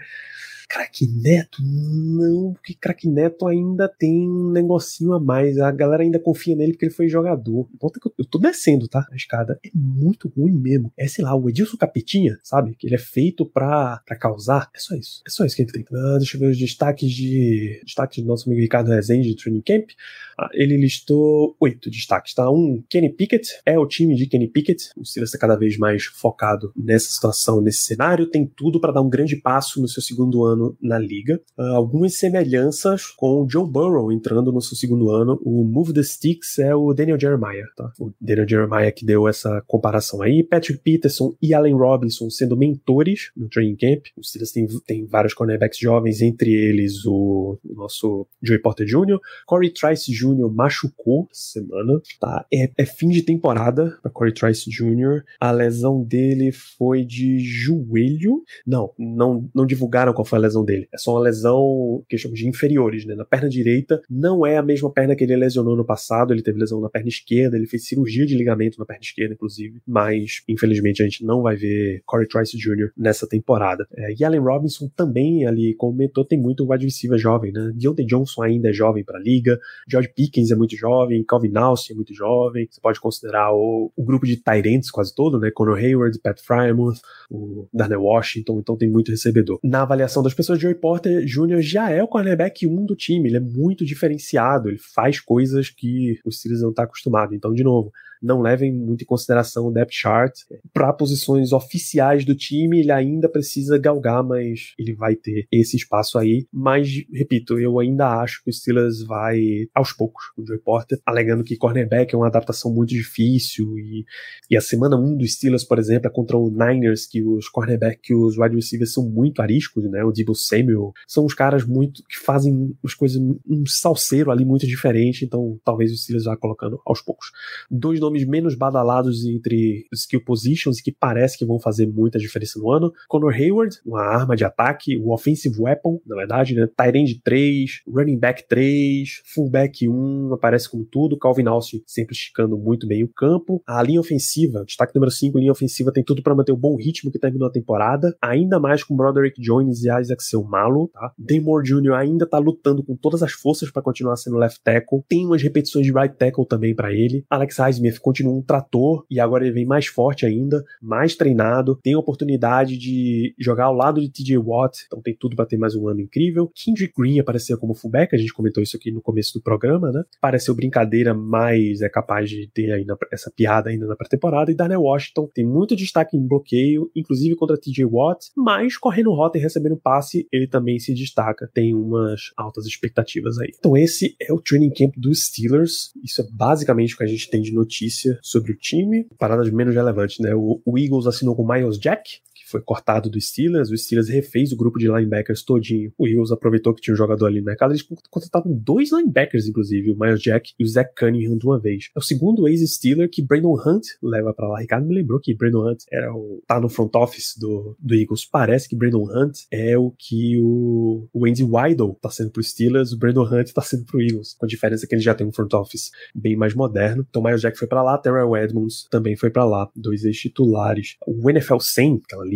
Crack Neto, não, porque Crack Neto ainda tem um negocinho a mais. A galera ainda confia nele porque ele foi jogador. Ponto que eu, eu tô descendo, tá? A escada é muito ruim mesmo. É, sei lá, o Edilson Capetinha, sabe? Que ele é feito pra, pra causar. É só isso. É só isso que ele tem. Ah, deixa eu ver os destaques de. Destaques do nosso amigo Ricardo Rezende de Training Camp. Ah, ele listou oito destaques, tá? Um, Kenny Pickett. É o time de Kenny Pickett. O Steelers está cada vez mais focado nessa situação, nesse cenário. Tem tudo para dar um grande passo no seu segundo ano ano na liga. Uh, algumas semelhanças com o Joe Burrow entrando no seu segundo ano. O Move the Sticks é o Daniel Jeremiah, tá? O Daniel Jeremiah que deu essa comparação aí. Patrick Peterson e Allen Robinson sendo mentores no training camp. Os Steelers têm, têm vários cornerbacks jovens, entre eles o, o nosso Joey Porter Jr. Corey Trice Jr. machucou essa semana, tá? É, é fim de temporada para Corey Trice Jr. A lesão dele foi de joelho. Não, não, não divulgaram qual foi a lesão dele. É só uma lesão que chamamos de inferiores, né? Na perna direita, não é a mesma perna que ele lesionou no passado, ele teve lesão na perna esquerda, ele fez cirurgia de ligamento na perna esquerda, inclusive, mas infelizmente a gente não vai ver Corey Trice Jr. nessa temporada. É, e Allen Robinson também ali, como mentor, tem muito wide receiver jovem, né? Deontay Johnson ainda é jovem para a liga, George Pickens é muito jovem, Calvin Austin é muito jovem, você pode considerar o, o grupo de Tyrants quase todo, né? Conor Hayward, Pat Frymouth, o Darnell Washington, então tem muito recebedor. Na avaliação das pessoas, Joey Porter Jr. já é o cornerback 1 do time, ele é muito diferenciado, ele faz coisas que os Steelers não estão tá acostumados. Então, de novo, não levem muito em consideração o depth chart. Para posições oficiais do time, ele ainda precisa galgar, mas ele vai ter esse espaço aí. Mas, repito, eu ainda acho que o Steelers vai aos poucos. O Joey Porter alegando que cornerback é uma adaptação muito difícil e, e a semana 1 do Steelers, por exemplo, é contra o Niners, que os cornerback, os wide receivers são muito ariscos, né? O Debo Samuel são os caras muito que fazem as coisas um salseiro ali muito diferente, então talvez o Steelers vá colocando aos poucos. Dois nomes menos badalados entre skill positions que parece que vão fazer muita diferença no ano. Conor Hayward, uma arma de ataque, o offensive weapon, na verdade, né? Tyrande 3, running back 3, fullback 1, aparece com tudo. Calvin Austin sempre esticando muito bem o campo. A linha ofensiva, destaque número 5, linha ofensiva tem tudo para manter o bom ritmo que terminou a temporada, ainda mais com Broderick Jones e Isaac Seumalo, tá? Damore Jr. ainda tá lutando com todas as forças para continuar sendo left tackle. Tem umas repetições de right tackle também para ele. Alex Highsmith continua um trator e agora ele vem mais forte ainda, mais treinado, tem a oportunidade de jogar ao lado de TJ Watt, então tem tudo para ter mais um ano incrível. Kendrick Green apareceu como fullback, a gente comentou isso aqui no começo do programa, né? Pareceu brincadeira, mas é capaz de ter aí essa piada ainda na pré-temporada. E Daniel Washington tem muito destaque em bloqueio, inclusive contra TJ Watt, mas correndo rota e recebendo passe, ele também se destaca. Tem umas altas expectativas aí. Então esse é o training camp dos Steelers. Isso é basicamente o que a gente tem de notícia sobre o time. Paradas menos relevantes, né? O, o Eagles assinou com Miles Jack, foi cortado do Steelers, o Steelers refez o grupo de linebackers todinho. O Eagles aproveitou que tinha um jogador ali no mercado, eles contrataram dois linebackers, inclusive, o Miles Jack e o Zach Cunningham de uma vez. É o segundo ex-Steeler que Brandon Hunt leva para lá. Ricardo me lembrou que Brandon Hunt era o tá no front office do, do Eagles. Parece que Brandon Hunt é o que o, o Andy Weidel tá sendo pro Steelers, o Brandon Hunt tá sendo pro Eagles. Com a diferença que ele já tem um front office bem mais moderno. Então Miles Jack foi para lá, Terrell Edmonds também foi para lá, dois ex-titulares. O NFL 100, aquela lista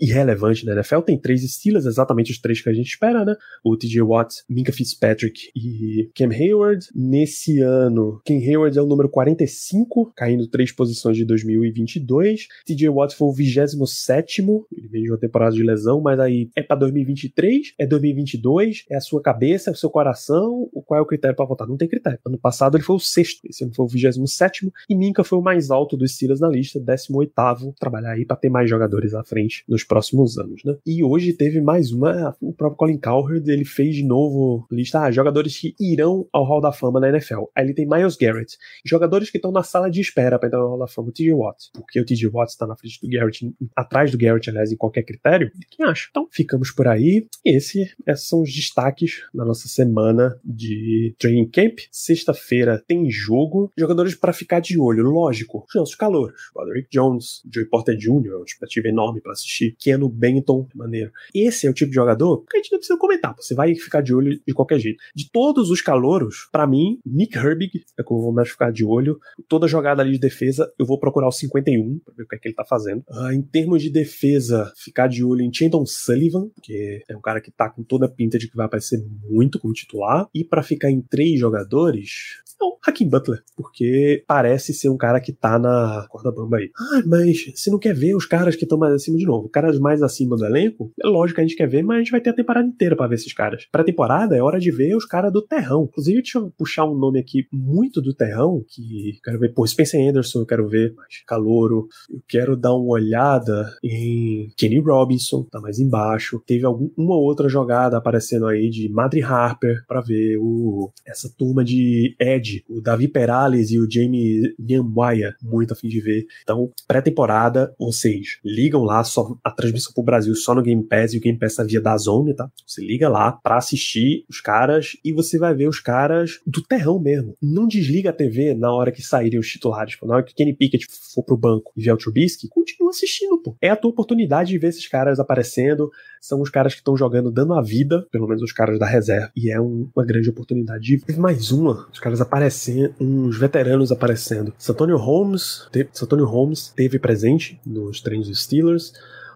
irrelevante da NFL. Tem três Steelers, exatamente os três que a gente espera, né? O TJ Watt, Minka Fitzpatrick e Cam Hayward. Nesse ano, Cam Hayward é o número 45, caindo três posições de 2022. TJ Watt foi o 27, ele veio de uma temporada de lesão, mas aí é para 2023, é 2022, é a sua cabeça, é o seu coração, qual é o critério para votar? Não tem critério. Ano passado ele foi o sexto, esse ano foi o 27 e Minka foi o mais alto dos Steelers na lista, 18 trabalhar aí para ter mais jogadores à frente nos próximos anos, né? E hoje teve mais uma, o próprio Colin Cowherd, ele fez de novo lista, ah, jogadores que irão ao Hall da Fama na NFL. Aí ele tem Miles Garrett, jogadores que estão na sala de espera para entrar no Hall da Fama, o TJ Watt, porque o TJ Watt está na frente do Garrett, atrás do Garrett, aliás, em qualquer critério, quem acha? Então, ficamos por aí. Esse, esses são os destaques da nossa semana de training camp. Sexta-feira tem jogo, jogadores para ficar de olho, lógico, os calouros, Roderick Jones, Joey Porter Jr., uma expectativa enorme para assistir Keanu Benton, maneiro. Esse é o tipo de jogador que a gente não precisa comentar, você vai ficar de olho de qualquer jeito. De todos os calouros, para mim, Nick Herbig é que eu vou mais ficar de olho. Toda jogada ali de defesa, eu vou procurar o 51 pra ver o que é que ele tá fazendo. Uh, em termos de defesa, ficar de olho em Chandon Sullivan, que é um cara que tá com toda a pinta de que vai aparecer muito como titular. E para ficar em três jogadores, não, Hakim Butler, porque parece ser um cara que tá na corda bamba aí. Ah, mas você não quer ver os caras que estão mais acima de novo? Caras mais acima do elenco? É lógico que a gente quer ver, mas a gente vai ter a temporada inteira para ver esses caras. Pra temporada é hora de ver os caras do terrão. Inclusive, deixa eu puxar um nome aqui muito do terrão, que quero ver, pô, Spencer Anderson, eu quero ver, mas Calouro. Eu quero dar uma olhada em Kenny Robinson, tá mais embaixo. Teve alguma outra jogada aparecendo aí de Madre Harper para ver o essa turma de Ed o Davi Perales e o Jamie de Nyamwaya, muito afim de ver. Então, pré-temporada, vocês ligam lá, só a transmissão pro Brasil só no Game Pass e o Game Pass tá via da Zone, tá? Você liga lá pra assistir os caras e você vai ver os caras do terrão mesmo. Não desliga a TV na hora que saírem os titulares, pô. Na hora que Kenny Pickett for pro banco e ver o Trubisky, continua assistindo, pô. É a tua oportunidade de ver esses caras aparecendo. São os caras que estão jogando dando a vida, pelo menos os caras da reserva. E é um, uma grande oportunidade. Teve mais uma, os caras aparecendo, uns veteranos aparecendo. Santonio Holmes, Santonio Holmes teve presente nos treinos dos Steelers.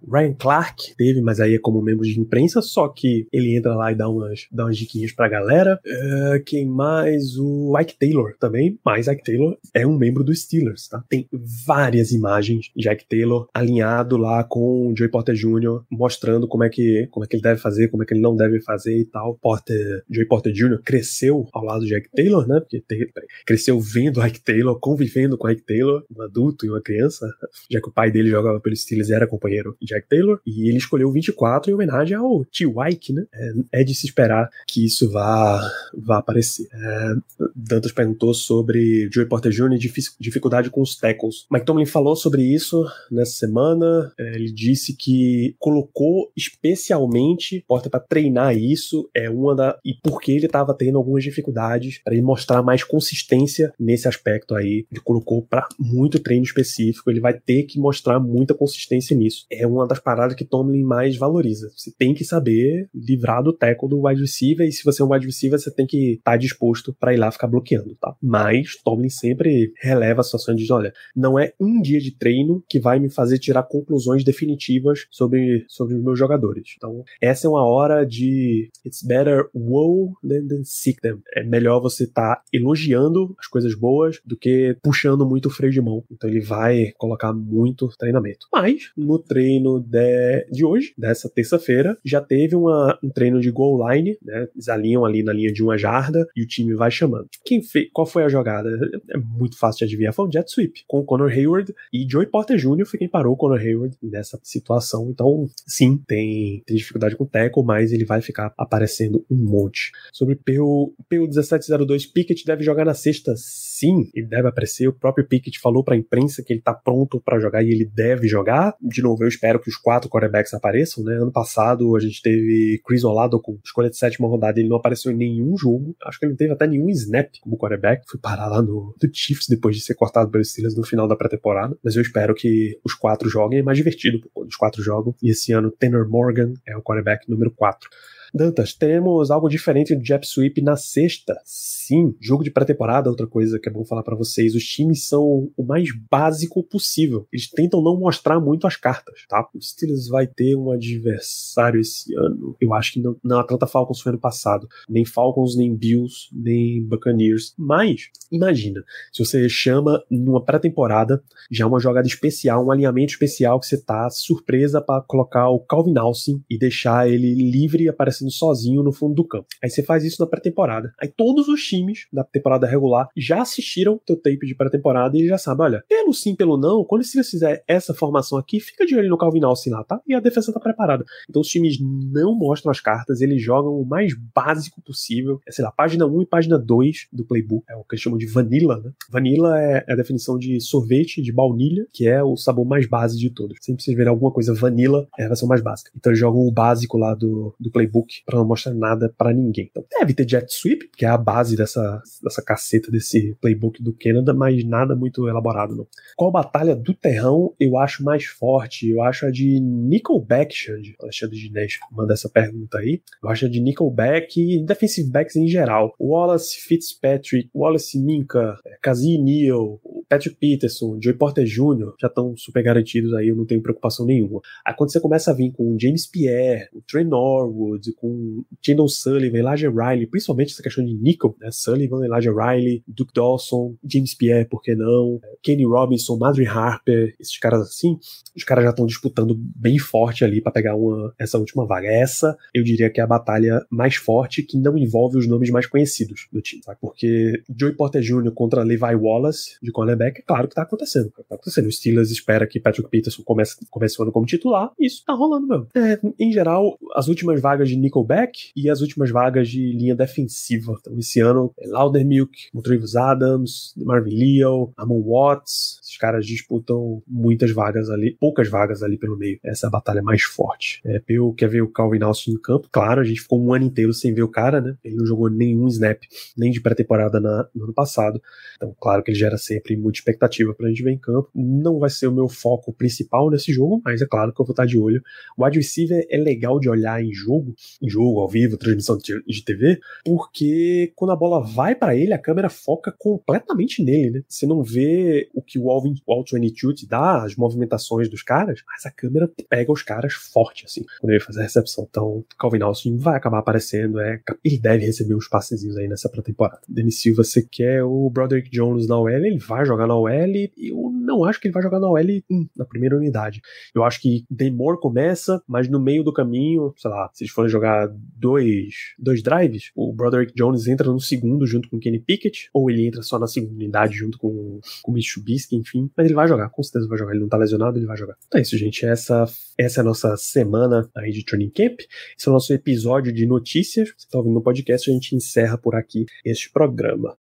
Ryan Clark teve, mas aí é como membro de imprensa, só que ele entra lá e dá umas, dá umas diquinhas pra galera. Uh, quem mais? O Ike Taylor também, mas Ike Taylor é um membro dos Steelers, tá? Tem várias imagens de Ike Taylor alinhado lá com o Joey Porter Jr., mostrando como é que, como é que ele deve fazer, como é que ele não deve fazer e tal. Porter, Joey Porter Jr. cresceu ao lado de Ike Taylor, né? Porque te, cresceu vendo Ike Taylor, convivendo com Ike Taylor, um adulto e uma criança, já que o pai dele jogava pelos Steelers e era companheiro Jack Taylor, e ele escolheu 24 em homenagem ao T. White, né? É, é, de se esperar que isso vá, vá aparecer. É, Dantas perguntou sobre Joey Porter Jr. e dificuldade com os tackles. Mike Tomlin falou sobre isso nessa semana. É, ele disse que colocou especialmente Porter para treinar isso, é uma da. e porque ele estava tendo algumas dificuldades para ele mostrar mais consistência nesse aspecto aí. Ele colocou para muito treino específico, ele vai ter que mostrar muita consistência nisso. É uma uma das paradas que Tomlin mais valoriza. Você tem que saber livrar do tackle do wide receiver, e se você é um wide receiver, você tem que estar tá disposto para ir lá ficar bloqueando, tá? Mas Tomlin sempre releva a situação e diz: olha, não é um dia de treino que vai me fazer tirar conclusões definitivas sobre, sobre os meus jogadores. Então, essa é uma hora de it's better wow than, than sick them. É melhor você estar tá elogiando as coisas boas do que puxando muito o freio de mão. Então ele vai colocar muito treinamento. Mas no treino treino de, de hoje, dessa terça-feira, já teve uma, um treino de goal line, né? Eles alinham ali na linha de uma jarda e o time vai chamando. Quem fez, qual foi a jogada? É muito fácil de adivinhar, foi um jet sweep com Conor Hayward e Joey Porter Jr. foi quem parou o Conor Hayward nessa situação. Então, sim, tem, tem dificuldade com o tackle, mas ele vai ficar aparecendo um monte. Sobre PU, PU 1702, Pickett deve jogar na sexta? Sim, ele deve aparecer. O próprio Pickett falou para a imprensa que ele tá pronto para jogar e ele deve jogar. De novo, eu espero que os quatro quarterbacks apareçam, né? Ano passado a gente teve Chris Olado com escolha de sétima rodada, ele não apareceu em nenhum jogo. Acho que ele não teve até nenhum snap como quarterback. Foi parar lá no, no Chiefs depois de ser cortado pelos Steelers no final da pré-temporada. Mas eu espero que os quatro joguem. É mais divertido quando os quatro jogam. E esse ano, Tanner Morgan é o quarterback número 4. Dantas, teremos algo diferente do Jap Sweep na sexta. Sim, jogo de pré-temporada, outra coisa que é bom falar para vocês. Os times são o mais básico possível. Eles tentam não mostrar muito as cartas, tá? O Steelers vai ter um adversário esse ano. Eu acho que não, não Atlanta Falcons foi ano passado. Nem Falcons, nem Bills, nem Buccaneers. Mas, imagina, se você chama numa pré-temporada já uma jogada especial, um alinhamento especial que você tá surpresa para colocar o Calvin Austin e deixar ele livre aparecendo sozinho no fundo do campo. Aí você faz isso na pré-temporada. Aí todos os times da temporada regular já assistiram teu tape de pré-temporada e já sabem, olha, pelo sim, pelo não, quando você fizer essa formação aqui, fica de olho no Calvin Austin lá, tá? E a defesa tá preparada. Então os times não mostram as cartas, eles jogam o mais básico possível. É, sei lá, página 1 e página 2 do playbook. É o que eles chamam de vanilla, né? Vanilla é, é a definição de sorvete de baunilha, que é o sabor mais base de todos. Sempre vocês verem alguma coisa vanilla, é a versão mais básica. Então eles jogam o básico lá do, do playbook para não mostrar nada para ninguém. Então deve ter jet sweep, que é a base dessa, dessa caceta desse playbook do Canada, mas nada muito elaborado não. Qual batalha do terrão eu acho mais forte? Eu acho a de Nickelback, Xande. Alexandre Ginés manda essa pergunta aí. Eu acho a de Nickelback e defensive backs em geral. Wallace Fitzpatrick, Wallace Minka, Kazi Neal, Patrick Peterson, Joey Porter Jr. já estão super garantidos aí, eu não tenho preocupação nenhuma. Aí quando você começa a vir com James Pierre, o Trey Norwood, com Kendall Sullivan, Elijah Riley, principalmente essa questão de nickel, né? Sullivan, Elijah Riley, Duke Dawson, James Pierre, por que não? Kenny Robinson, Madry Harper, esses caras assim, os caras já estão disputando bem forte ali para pegar uma, essa última vaga. Essa, eu diria que é a batalha mais forte que não envolve os nomes mais conhecidos do time, sabe? Porque Joey Porter Jr. contra Levi Wallace, de cornerback, quarterback, é claro que tá acontecendo. Tá acontecendo. O Steelers espera que Patrick Peterson comece, comece o ano como titular, e isso tá rolando mesmo. É, em geral, as últimas vagas de nickelback e as últimas vagas de linha defensiva. Então, esse ano, é Laudermilk, Travis Adams, Marvin Leo, Amon Watts, esses caras disputam muitas vagas ali, poucas vagas ali pelo meio. Essa é a batalha mais forte. É, Peu quer ver o Calvin Austin em campo. Claro, a gente ficou um ano inteiro sem ver o cara, né? Ele não jogou nenhum snap, nem de pré-temporada no ano passado. Então, claro que ele gera sempre muita expectativa pra gente ver em campo. Não vai ser o meu foco principal nesse jogo, mas é claro que eu vou estar de olho. O wide receiver é legal de olhar em jogo, em jogo, ao vivo, transmissão de TV, porque quando a bola vai para ele, a câmera foca completamente nele, né? Você não vê o que o o All-22 te dá, as movimentações dos caras, mas a câmera pega os caras forte, assim, quando ele faz a recepção. Então, Calvin Austin vai acabar aparecendo, é, ele deve receber uns passezinhos aí nessa pré-temporada. Denis Silva, você quer o Broderick Jones na OL, ele vai jogar na OL, e eu não acho que ele vai jogar na OL hum, na primeira unidade. Eu acho que Demore começa, mas no meio do caminho, sei lá, se eles forem jogar dois, dois drives, o Broderick Jones entra no segundo junto com Kenny Pickett, ou ele entra só na segunda unidade junto com, com o Mitsubishi, enfim. Mas ele vai jogar, com certeza vai jogar. Ele não tá lesionado, ele vai jogar. Então é isso, gente. Essa, essa é a nossa semana aí de Training Camp. Esse é o nosso episódio de notícias. Você tá ouvindo no podcast, a gente encerra por aqui este programa.